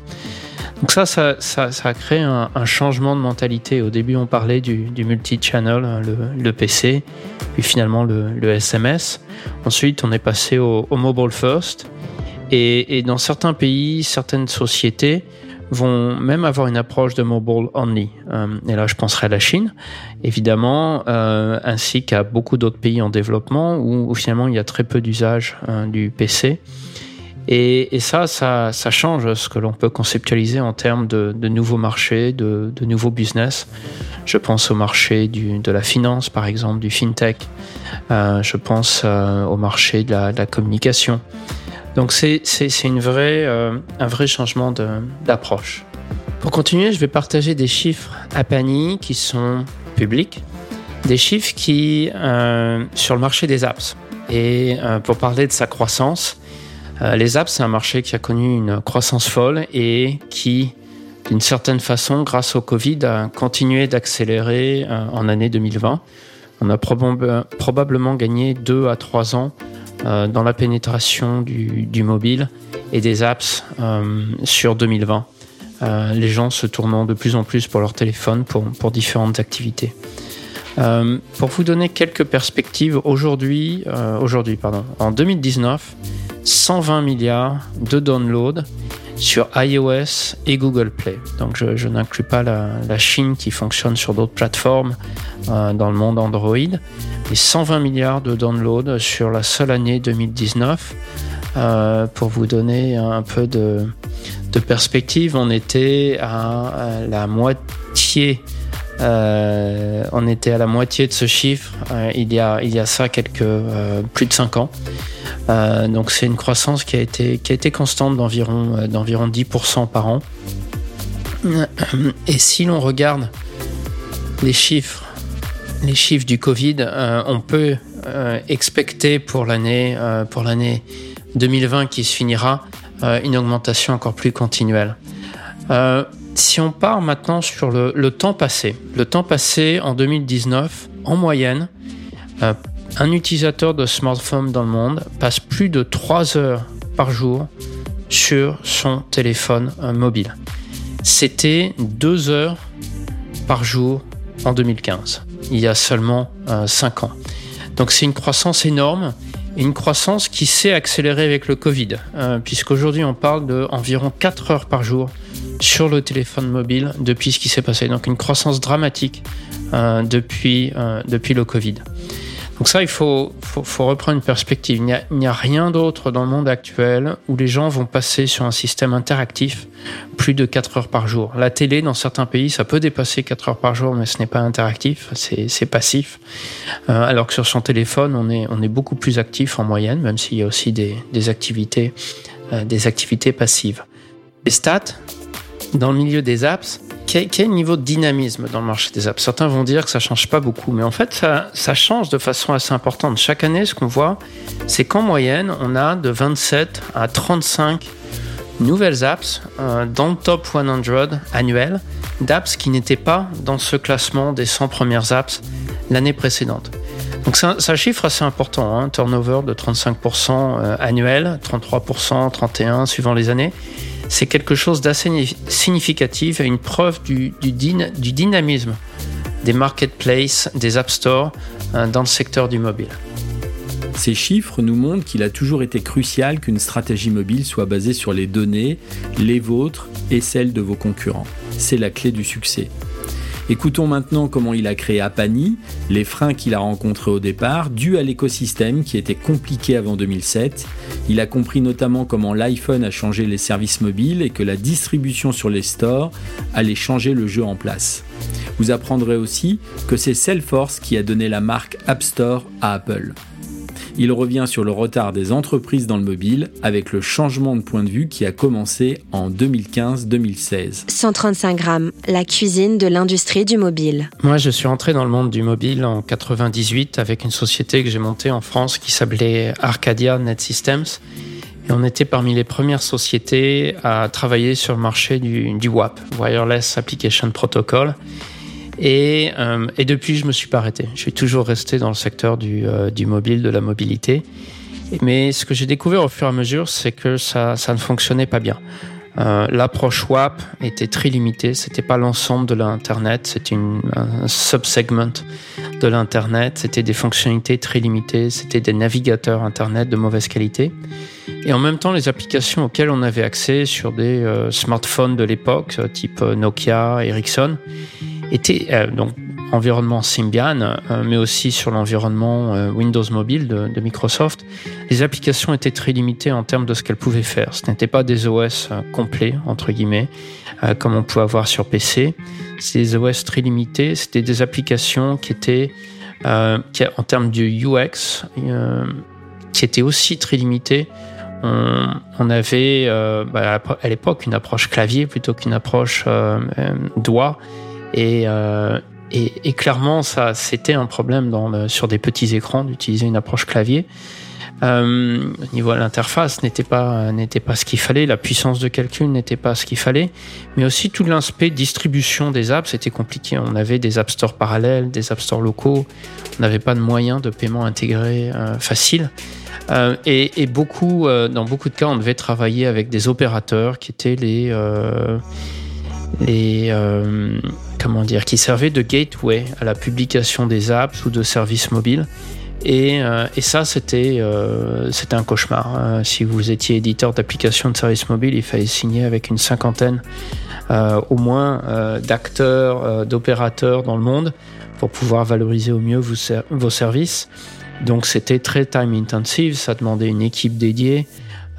Donc ça, ça, ça, a créé un, changement de mentalité. Au début, on parlait du, multi-channel, hein, le, PC, puis finalement le, SMS. Ensuite, on est passé au, mobile first. Et, dans certains pays, certaines sociétés vont même avoir une approche de mobile only. et là, je penserai à la Chine, évidemment, ainsi qu'à beaucoup d'autres pays en développement où, finalement il y a très peu d'usage du PC. Et, ça, ça, change ce que l'on peut conceptualiser en termes de, nouveaux marchés, de, nouveaux business. Je pense au marché de la finance, par exemple, du fintech. Euh, je pense euh, au marché de la, communication. Donc c'est euh, un vrai changement d'approche. Pour continuer, je vais partager des chiffres à Pani qui sont publics, des chiffres qui sur le marché des apps. Et pour parler de sa croissance, euh, les apps, c'est un marché qui a connu une croissance folle et qui, d'une certaine façon, grâce au Covid, a continué d'accélérer euh, en année 2020. On a probablement gagné 2 à 3 ans euh, dans la pénétration du, mobile et des apps sur 2020. les gens se tournant de plus en plus pour leur téléphone pour, différentes activités. pour vous donner quelques perspectives, aujourd'hui, en 2019, 120 milliards de downloads sur iOS et Google Play. Donc je, n'inclus pas la, Chine qui fonctionne sur d'autres plateformes euh, dans le monde Android. Et 120 milliards de downloads sur la seule année 2019. Euh, pour vous donner un peu de, perspective, on était à, la moitié euh, on était à la moitié de ce chiffre il, y a, il y a ça quelques plus de 5 ans. Euh, donc c'est une croissance qui a été, constante d'environ, euh, d'environ 10% par an. Et si l'on regarde les chiffres, du Covid, euh, on peut expecter pour l'année, pour l'année 2020 qui se finira une augmentation encore plus continuelle. si on part maintenant sur le, temps passé, le temps passé en 2019, en moyenne, un utilisateur de smartphone dans le monde passe plus de 3 heures par jour sur son téléphone euh, mobile. C'était 2 heures par jour en 2015, il y a seulement 5 euh, ans. Donc c'est une croissance énorme une croissance qui s'est accélérée avec le Covid, euh, puisqu'aujourd'hui on parle d'environ 4 heures par jour sur le téléphone mobile depuis ce qui s'est passé. Donc une croissance dramatique depuis le Covid. Donc ça, il faut, reprendre une perspective. Il n'y a, rien d'autre dans le monde actuel où les gens vont passer sur un système interactif plus de 4 heures par jour. La télé, dans certains pays, ça peut dépasser 4 heures par jour, mais ce n'est pas interactif, c'est passif. Euh, alors que sur son téléphone, on est, beaucoup plus actif en moyenne, même s'il y a aussi des activités, euh, des activités passives. Les stats, dans le milieu des apps, quel, quel, niveau de dynamisme dans le marché des apps? Certains vont dire que ça change pas beaucoup, mais en fait, ça, change de façon assez importante. Chaque année, ce qu'on voit, c'est qu'en moyenne, on a de 27 à 35 nouvelles apps euh, dans le top 100 annuel d'apps qui n'étaient pas dans ce classement des 100 premières apps l'année précédente. Donc c'est un, chiffre assez important, hein, turnover de 35% euh, annuel, 33%, 31% suivant les années c'est quelque chose d'assez significatif et une preuve du, dynamisme des marketplaces, des app stores hein, dans le secteur du mobile.
Ces chiffres nous montrent qu'il a toujours été crucial qu'une stratégie mobile soit basée sur les données, les vôtres et celles de vos concurrents. C'est la clé du succès. Écoutons maintenant comment il a créé Apani, les freins qu'il a rencontrés au départ, dus à l'écosystème qui était compliqué avant 2007. Il a compris notamment comment l'iPhone a changé les services mobiles et que la distribution sur les stores allait changer le jeu en place. Vous apprendrez aussi que c'est Salesforce qui a donné la marque App Store à Apple. Il revient sur le retard des entreprises dans le mobile avec le changement de point de vue qui a commencé en 2015-2016.
135 grammes, la cuisine de l'industrie du mobile.
Moi, je suis entré dans le monde du mobile en 98 avec une société que j'ai montée en France qui s'appelait Arcadia Net Systems. Et on était parmi les premières sociétés à travailler sur le marché du, du WAP, Wireless Application Protocol. Et, euh, et, depuis, je me suis pas arrêté. Je suis toujours resté dans le secteur du, euh, du mobile, de la mobilité. Mais ce que j'ai découvert au fur et à mesure, c'est que ça, ne fonctionnait pas bien. Euh, l'approche WAP était très limitée. C'était pas l'ensemble de l'internet. C'était un subsegment de l'internet. C'était des fonctionnalités très limitées. C'était des navigateurs internet de mauvaise qualité. Et en même temps, les applications auxquelles on avait accès sur des smartphones de l'époque, type Nokia, Ericsson, étaient donc environnement Symbian, euh, mais aussi sur l'environnement euh, Windows Mobile de, Microsoft, les applications étaient très limitées en termes de ce qu'elles pouvaient faire. Ce n'étaient pas des OS euh, complets, entre guillemets, comme on pouvait avoir sur PC. C'est des OS très limités. C'était des applications qui étaient, en termes du UX, qui étaient aussi très limitées. On, avait bah, à l'époque une approche clavier plutôt qu'une approche doigt. Et, et, clairement, ça, c'était un problème sur des petits écrans d'utiliser une approche clavier. Euh, au niveau de l'interface, n'était pas n'était pas ce qu'il fallait, la puissance de calcul n'était pas ce qu'il fallait, mais aussi tout l'aspect distribution des apps, c'était compliqué. On avait des app stores parallèles, des app stores locaux, on n'avait pas de moyens de paiement intégrés euh, faciles. Euh, et, et, beaucoup, euh, dans beaucoup de cas, on devait travailler avec des opérateurs qui étaient les euh, les comment dire, qui servait de gateway à la publication des apps ou de services mobiles. Et, euh, ça, c'était euh, c'était un cauchemar. Hein. Si vous étiez éditeur d'applications de services mobiles, il fallait signer avec une cinquantaine euh, au moins d'acteurs, d'opérateurs dans le monde pour pouvoir valoriser au mieux vos services. Donc c'était très time intensive, ça demandait une équipe dédiée.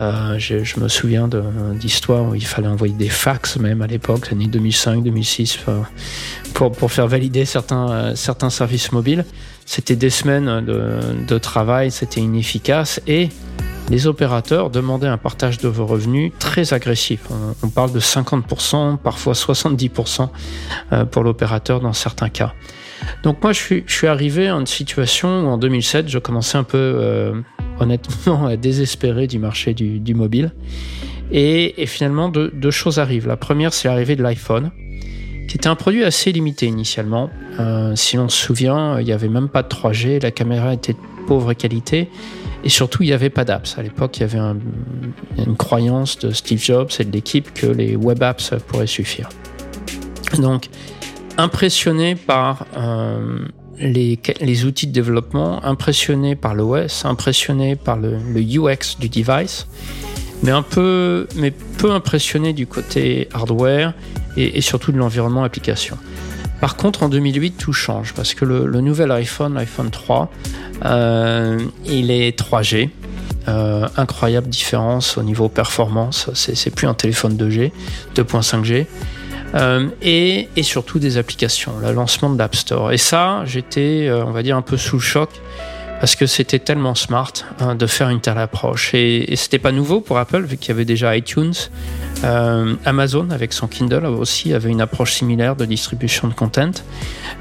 Euh, je, me souviens d'histoires où il fallait envoyer des fax même à l'époque, l'année 2005-2006, pour, faire valider certains, euh, certains services mobiles. C'était des semaines de, travail, c'était inefficace et les opérateurs demandaient un partage de vos revenus très agressif. On, on parle de 50%, parfois 70% euh, pour l'opérateur dans certains cas. Donc moi, je suis, arrivé à une situation où en 2007, je commençais un peu, euh, honnêtement, à désespérer du marché du, mobile. Et, finalement, deux, choses arrivent. La première, c'est l'arrivée de l'iPhone, qui était un produit assez limité initialement. Euh, si l'on se souvient, il n'y avait même pas de 3G, la caméra était de pauvre qualité. Et surtout, il n'y avait pas d'apps. À l'époque, il y avait un, une croyance de Steve Jobs et de l'équipe que les web apps pourraient suffire. Donc, impressionné par euh, les, outils de développement, impressionné par l'OS, impressionné par le, UX du device, mais un peu, mais impressionné du côté hardware et, surtout de l'environnement application. Par contre, en 2008, tout change parce que le, le nouvel iPhone, l'iPhone 3, euh, il est 3G. Euh, incroyable différence au niveau performance. C'est plus un téléphone 2G, 2.5G. Euh, et, surtout des applications, le lancement de l'App Store. Et ça, j'étais, euh, on va dire, un peu sous le choc parce que c'était tellement smart hein, de faire une telle approche. Et, et c'était pas nouveau pour Apple, vu qu'il y avait déjà iTunes. Euh, Amazon, avec son Kindle, aussi avait une approche similaire de distribution de content.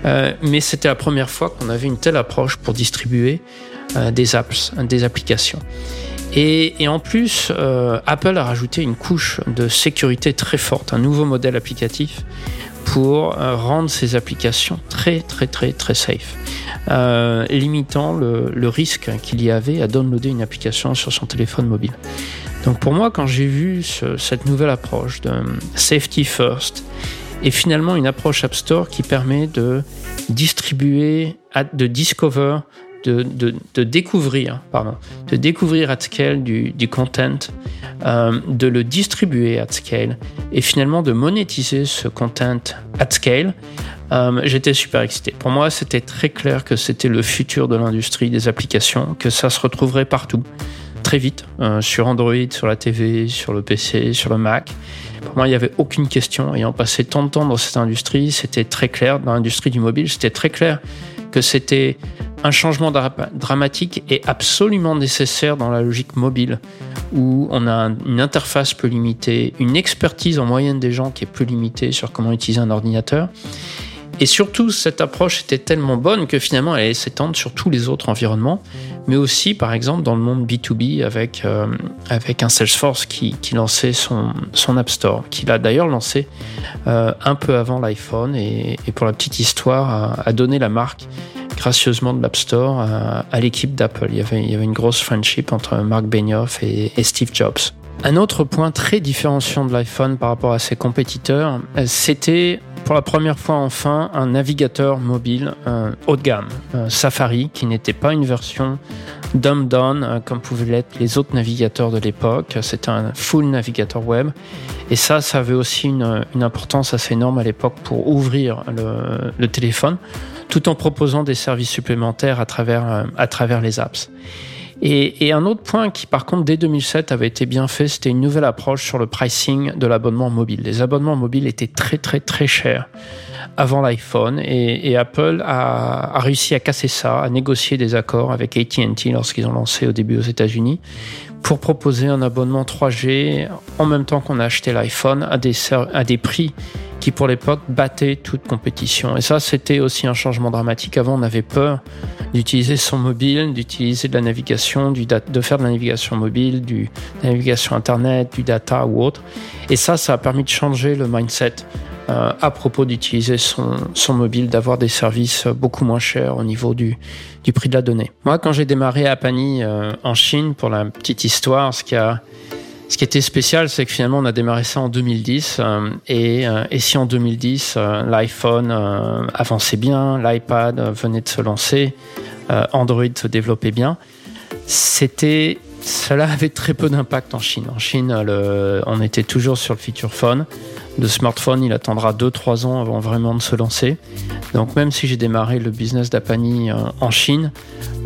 Mais c'était la première fois qu'on avait une telle approche pour distribuer des apps, des applications. Et, et, en plus, euh, Apple a rajouté une couche de sécurité très forte, un nouveau modèle applicatif pour euh, rendre ces applications très très très très safe, euh, limitant le, le risque qu'il y avait à downloader une application sur son téléphone mobile. Donc pour moi, quand j'ai vu ce, cette nouvelle approche de safety first et finalement une approche App Store qui permet de distribuer, de discover de, de, découvrir, pardon, de découvrir at scale du, du content, euh, de le distribuer at scale et finalement de monétiser ce content at scale. Euh, J'étais super excité. Pour moi, c'était très clair que c'était le futur de l'industrie des applications, que ça se retrouverait partout, très vite, euh, sur Android, sur la TV, sur le PC, sur le Mac. Pour moi, il n'y avait aucune question. Ayant passé tant de temps dans cette industrie, c'était très clair, dans l'industrie du mobile, c'était très clair que c'était un changement dramatique et absolument nécessaire dans la logique mobile, où on a une interface plus limitée, une expertise en moyenne des gens qui est plus limitée sur comment utiliser un ordinateur. Et surtout, cette approche était tellement bonne que finalement, elle allait s'étendre sur tous les autres environnements, mais aussi, par exemple, dans le monde B2B avec, euh, avec un Salesforce qui, lançait son, son App Store, qu'il a d'ailleurs lancé euh, un peu avant l'iPhone et, pour la petite histoire, a donné la marque gracieusement de l'App Store à, l'équipe d'Apple. Il y, avait, une grosse friendship entre Mark Benioff et, Steve Jobs. Un autre point très différenciant de l'iPhone par rapport à ses compétiteurs, euh, c'était pour la première fois enfin un navigateur mobile haut de gamme, Safari, qui n'était pas une version dumbed down euh, comme pouvaient l'être les autres navigateurs de l'époque. C'était un full navigateur web. Et ça, ça avait aussi une, importance assez énorme à l'époque pour ouvrir le, téléphone, tout en proposant des services supplémentaires à travers, euh, à travers les apps. Et, un autre point qui, par contre, dès 2007 avait été bien fait, c'était une nouvelle approche sur le pricing de l'abonnement mobile. Les abonnements mobiles étaient très, très, très chers avant l'iPhone et, Apple a, réussi à casser ça, à négocier des accords avec AT&T lorsqu'ils ont lancé au début aux États-Unis pour proposer un abonnement 3G en même temps qu'on a acheté l'iPhone à des, à des prix qui pour l'époque battaient toute compétition. Et ça, c'était aussi un changement dramatique. Avant, on avait peur d'utiliser son mobile, d'utiliser de la navigation, de faire de la navigation mobile, de la navigation Internet, du data ou autre. Et ça, ça a permis de changer le mindset euh, à propos d'utiliser son, son, mobile, d'avoir des services beaucoup moins chers au niveau du, du prix de la donnée. Moi, quand j'ai démarré à Pani euh, en Chine, pour la petite histoire, ce qui a ce qui était spécial, c'est que finalement, on a démarré ça en 2010. Euh, et, et, si en 2010, l'iPhone avançait bien, l'iPad venait de se lancer, Android se développait bien, c'était cela *laughs* avait très peu d'impact en Chine. En Chine, on était toujours sur le feature phone de smartphone, il attendra 2-3 ans avant vraiment de se lancer. Donc même si j'ai démarré le business d'Apani euh, en Chine,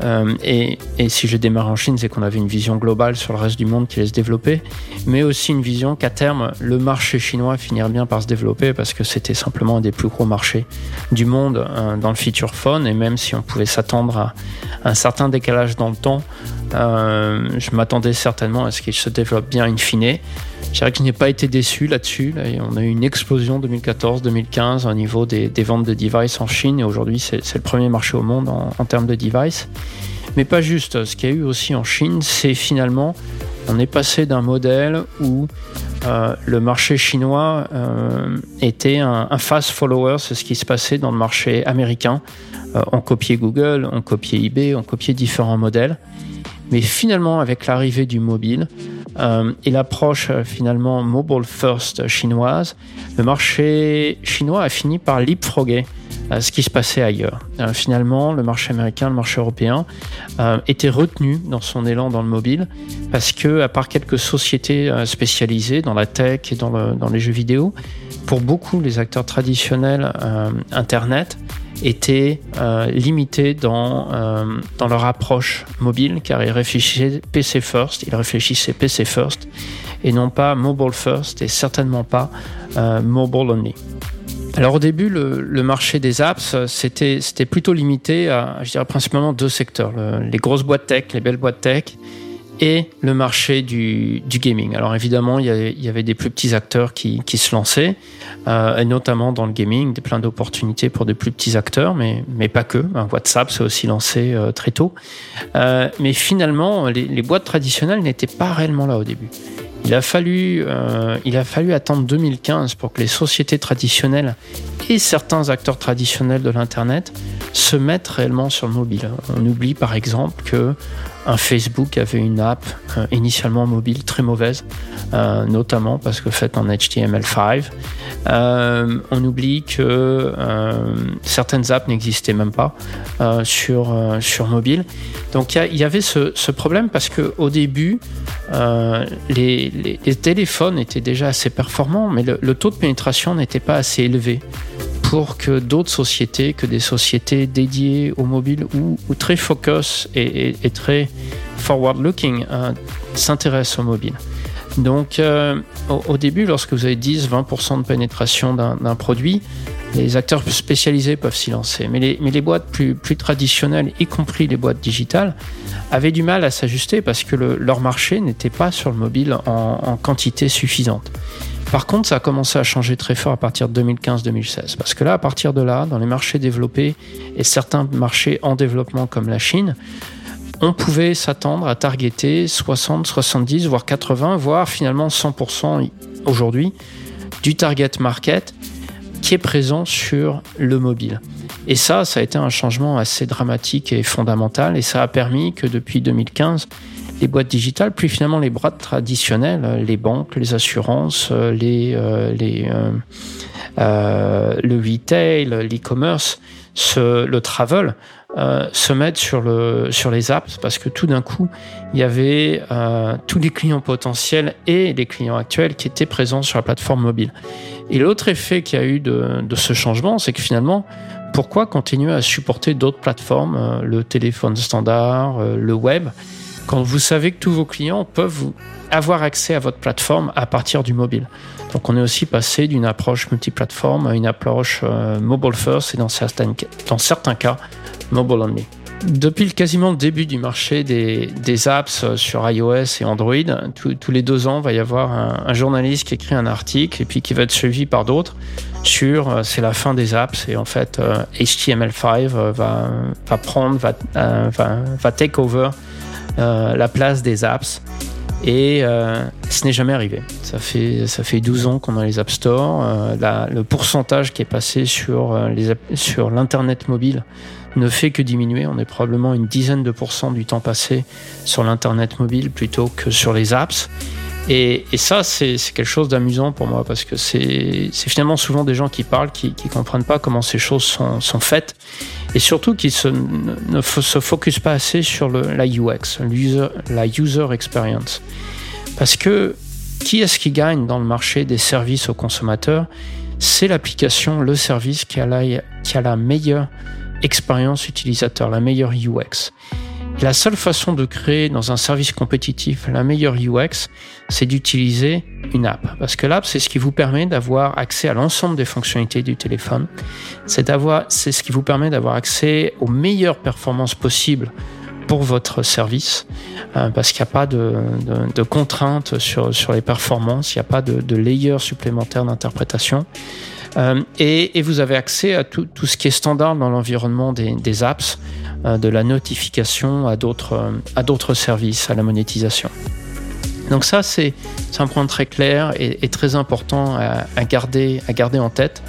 euh, et, si j'ai démarré en Chine, c'est qu'on avait une vision globale sur le reste du monde qui allait se développer, mais aussi une vision qu'à terme, le marché chinois finirait bien par se développer parce que c'était simplement un des plus gros marchés du monde euh, dans le feature phone, et même si on pouvait s'attendre à un certain décalage dans le temps, je m'attendais certainement à ce qu'il se développe bien in fine. Je dirais que je n'ai pas été déçu là-dessus. on a eu une explosion 2014-2015 au niveau des, ventes de devices en Chine et aujourd'hui c'est le premier marché au monde en, termes de devices. Mais pas juste. Ce qu'il y a eu aussi en Chine, c'est finalement on est passé d'un modèle où euh, le marché chinois euh, était un, fast follower, c'est ce qui se passait dans le marché américain. Euh, on copiait Google, on copiait eBay, on copiait différents modèles. Mais finalement, avec l'arrivée du mobile, euh, et l'approche euh, finalement mobile first chinoise, le marché chinois a fini par leapfrogger euh, ce qui se passait ailleurs. finalement, le marché américain, le marché européen était retenu dans son élan dans le mobile parce que, à part quelques sociétés spécialisées dans la tech et dans les jeux vidéo, pour beaucoup les acteurs traditionnels Internet, étaient euh, limités dans, euh, dans leur approche mobile, car ils réfléchissaient PC first, ils réfléchissaient PC first, et non pas mobile first, et certainement pas euh, mobile only. Alors au début, le, marché des apps, c'était plutôt limité à, je dirais, principalement deux secteurs. les grosses boîtes tech, les belles boîtes tech, et le marché du, gaming. Alors évidemment, il y, avait, des plus petits acteurs qui, se lançaient, euh, et notamment dans le gaming, des plein d'opportunités pour des plus petits acteurs, mais, mais pas que. WhatsApp s'est aussi lancé euh, très tôt. Euh, mais finalement, les, les boîtes traditionnelles n'étaient pas réellement là au début. Il a fallu, il a fallu attendre 2015 pour que les sociétés traditionnelles et certains acteurs traditionnels de l'Internet se mettent réellement sur le mobile. On oublie par exemple que un Facebook avait une app euh, initialement mobile très mauvaise, euh, notamment parce que faite en HTML5. Euh, on oublie que certaines apps n'existaient même pas sur, sur mobile. Donc il y, avait ce, problème parce qu'au début, les, téléphones étaient déjà assez performants, mais le taux de pénétration n'était pas assez élevé pour que d'autres sociétés, que des sociétés dédiées au mobile ou, très focus et, très forward-looking euh, s'intéressent au mobile. Donc euh, au, début, lorsque vous avez 10-20% de pénétration d'un produit, les acteurs spécialisés peuvent s'y lancer. Mais les, boîtes plus, plus, traditionnelles, y compris les boîtes digitales, avaient du mal à s'ajuster parce que leur marché n'était pas sur le mobile en quantité suffisante. Par contre, ça a commencé à changer très fort à partir de 2015-2016. Parce que là, à partir de là, dans les marchés développés et certains marchés en développement comme la Chine, on pouvait s'attendre à targeter 60, 70, voire 80, voire finalement 100% aujourd'hui du target market qui est présent sur le mobile. Et ça, ça a été un changement assez dramatique et fondamental, et ça a permis que depuis 2015, les boîtes digitales, puis finalement les boîtes traditionnelles, les banques, les assurances, les, les le retail, l'e-commerce, le travel, euh, se mettre sur, le, sur les apps parce que tout d'un coup, il y avait euh, tous les clients potentiels et les clients actuels qui étaient présents sur la plateforme mobile. Et l'autre effet qu'il y a eu de, de ce changement, c'est que finalement, pourquoi continuer à supporter d'autres plateformes, euh, le téléphone standard, le web, quand vous savez que tous vos clients peuvent avoir accès à votre plateforme à partir du mobile? Donc on est aussi passé d'une approche multiplateforme à une approche mobile first et dans certains, cas mobile only. Depuis le quasiment début du marché des, apps sur iOS et Android, tous les deux ans, il va y avoir un, journaliste qui écrit un article et puis qui va être suivi par d'autres sur euh, c'est la fin des apps et en fait HTML5 euh, va, prendre, va, euh, va, va, take over la place des apps. Et ce n'est jamais arrivé. Ça fait, ça fait 12 ans qu'on a les App Store. le pourcentage qui est passé sur, les, sur l'Internet mobile ne fait que diminuer. On est probablement une dizaine de pourcents du temps passé sur l'Internet mobile plutôt que sur les apps. Et, ça, c'est quelque chose d'amusant pour moi parce que c'est finalement souvent des gens qui parlent, qui ne comprennent pas comment ces choses sont, sont faites et surtout qui se, ne se focus pas assez sur le, la UX, user, la user experience. Parce que qui est-ce qui gagne dans le marché des services aux consommateurs? C'est l'application, le service qui a la, qui a la meilleure expérience utilisateur, la meilleure UX. La seule façon de créer dans un service compétitif la meilleure UX, c'est d'utiliser une app. Parce que l'app, c'est ce qui vous permet d'avoir accès à l'ensemble des fonctionnalités du téléphone. C'est ce qui vous permet d'avoir accès aux meilleures performances possibles pour votre service, euh, parce qu'il n'y a pas de, contraintes sur, les performances, il n'y a pas de, de layer supplémentaire d'interprétation. Euh, et, vous avez accès à tout, ce qui est standard dans l'environnement des, apps, de la notification à d'autres, euh, à d'autres services, à la monétisation. Donc ça, c'est, un point très clair et, très important à, garder, à garder en tête.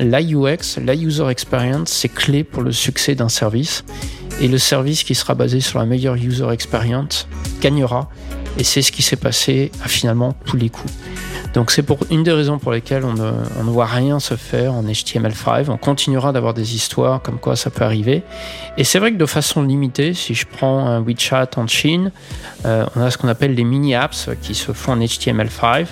la UX, la User Experience, c'est clé pour le succès d'un service. Et le service qui sera basé sur la meilleure User Experience gagnera. Et c'est ce qui s'est passé à finalement tous les coups. Donc c'est pour une des raisons pour lesquelles on ne, voit rien se faire en HTML5. On continuera d'avoir des histoires comme quoi ça peut arriver. Et c'est vrai que de façon limitée, si je prends un WeChat en Chine, euh, on a ce qu'on appelle les mini-apps qui se font en HTML5.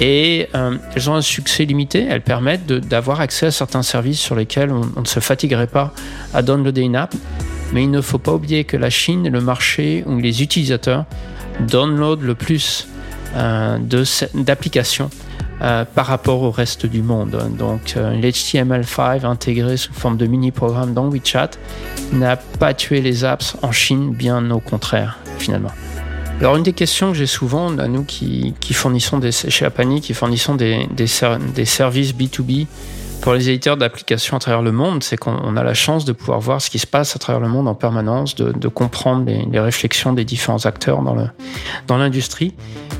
Et euh, elles ont un succès limité. Elles permettent d'avoir accès à certains services sur lesquels on, on ne se fatiguerait pas à downloader une app. Mais il ne faut pas oublier que la Chine est le marché où les utilisateurs downloadent le plus d'applications euh, par rapport au reste du monde. Donc euh, l'HTML5 intégré sous forme de mini-programme dans WeChat n'a pas tué les apps en Chine, bien au contraire finalement. Alors une des questions que j'ai souvent, à nous qui, fournissons des, chez qui fournissons des, des, des services B2B pour les éditeurs d'applications à travers le monde, c'est qu'on a la chance de pouvoir voir ce qui se passe à travers le monde en permanence, de, comprendre les, réflexions des différents acteurs dans l'industrie.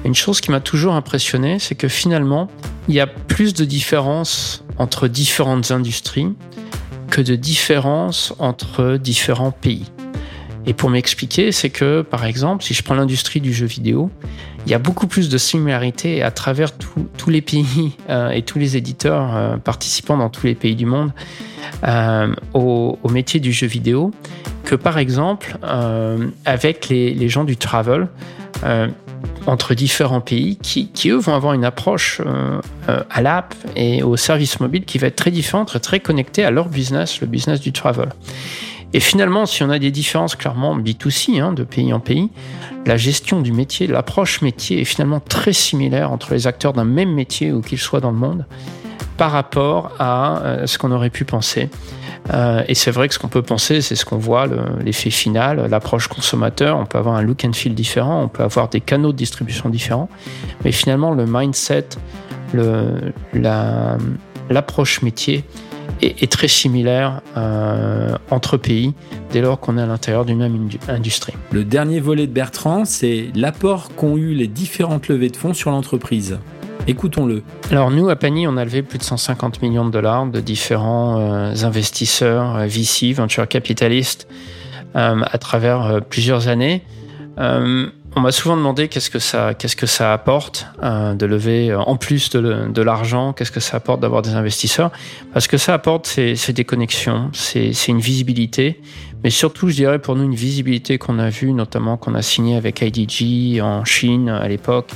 Une chose qui m'a toujours impressionné, c'est que finalement, il y a plus de différences entre différentes industries que de différences entre différents pays. Et pour m'expliquer, c'est que, par exemple, si je prends l'industrie du jeu vidéo, il y a beaucoup plus de similarités à travers tous les pays *laughs* euh, et tous les éditeurs euh, participants dans tous les pays du monde euh, au, métier du jeu vidéo que, par exemple, avec les, gens du travel entre différents pays qui, eux, vont avoir une approche à l'app et au service mobile qui va être très différente très connectée à leur business, le business du travel. Et finalement, si on a des différences clairement B2C, hein, de pays en pays, la gestion du métier, l'approche métier est finalement très similaire entre les acteurs d'un même métier où qu'ils soient dans le monde par rapport à euh, ce qu'on aurait pu penser. Euh, et c'est vrai que ce qu'on peut penser, c'est ce qu'on voit, l'effet final, l'approche consommateur. On peut avoir un look and feel différent, on peut avoir des canaux de distribution différents, mais finalement, le mindset, l'approche métier est, très similaire euh, entre pays dès lors qu'on est à l'intérieur d'une même industrie.
Le dernier volet de Bertrand, c'est l'apport qu'ont eu les différentes levées de fonds sur l'entreprise. Écoutons-le.
Alors nous, à Pani, on a levé plus de 150 millions de dollars de différents euh, investisseurs, euh, VC, venture capitalistes, à travers plusieurs années. On m'a souvent demandé qu'est-ce que ça, qu'est-ce que ça apporte euh, de lever euh, en plus de, de l'argent, qu'est-ce que ça apporte d'avoir des investisseurs. Parce que ça apporte, c'est des connexions, c'est une visibilité, mais surtout, je dirais pour nous une visibilité qu'on a vue, notamment qu'on a signé avec IDG en Chine à l'époque,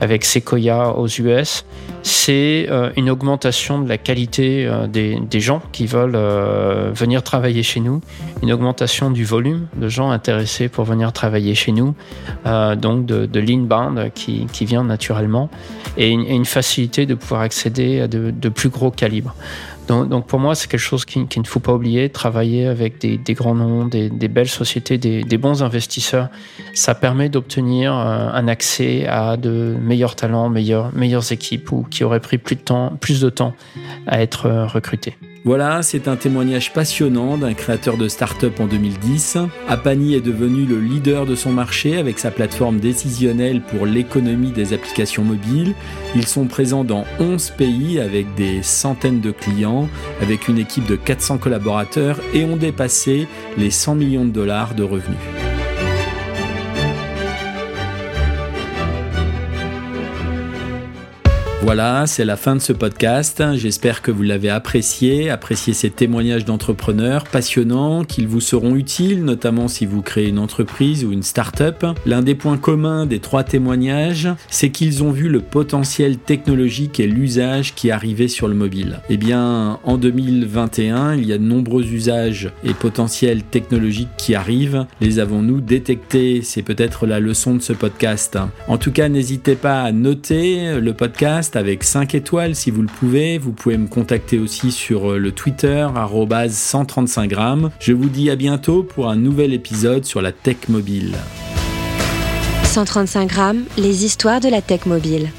avec Sequoia aux US, c'est euh, une augmentation de la qualité euh, des, des, gens qui veulent euh, venir travailler chez nous, une augmentation du volume de gens intéressés pour venir travailler chez nous, donc de, de l'inbound qui, qui, vient naturellement, et une, facilité de pouvoir accéder à de, plus gros calibres. Donc, pour moi, c'est quelque chose qu'il ne faut pas oublier. Travailler avec des, grands noms, des, belles sociétés, des, bons investisseurs, ça permet d'obtenir euh, un accès à de meilleurs talents, meilleures, meilleures équipes ou qui auraient pris plus de temps, à être euh, recrutés.
Voilà, c'est un témoignage passionnant d'un créateur de start-up en 2010. Apani est devenu le leader de son marché avec sa plateforme décisionnelle pour l'économie des applications mobiles. Ils sont présents dans 11 pays avec des centaines de clients, avec une équipe de 400 collaborateurs et ont dépassé les 100 millions de dollars de revenus. Voilà, c'est la fin de ce podcast. J'espère que vous l'avez apprécié, apprécié ces témoignages d'entrepreneurs passionnants, qu'ils vous seront utiles, notamment si vous créez une entreprise ou une start-up. L'un des points communs des trois témoignages, c'est qu'ils ont vu le potentiel technologique et l'usage qui arrivait sur le mobile. Eh bien, en 2021, il y a de nombreux usages et potentiels technologiques qui arrivent. Les avons-nous détectés? C'est peut-être la leçon de ce podcast. En tout cas, n'hésitez pas à noter le podcast avec 5 étoiles si vous le pouvez. Vous pouvez me contacter aussi sur euh, le Twitter 135 grammes. Je vous dis à bientôt pour un nouvel épisode sur la tech mobile.
135 grammes, les histoires de la tech mobile.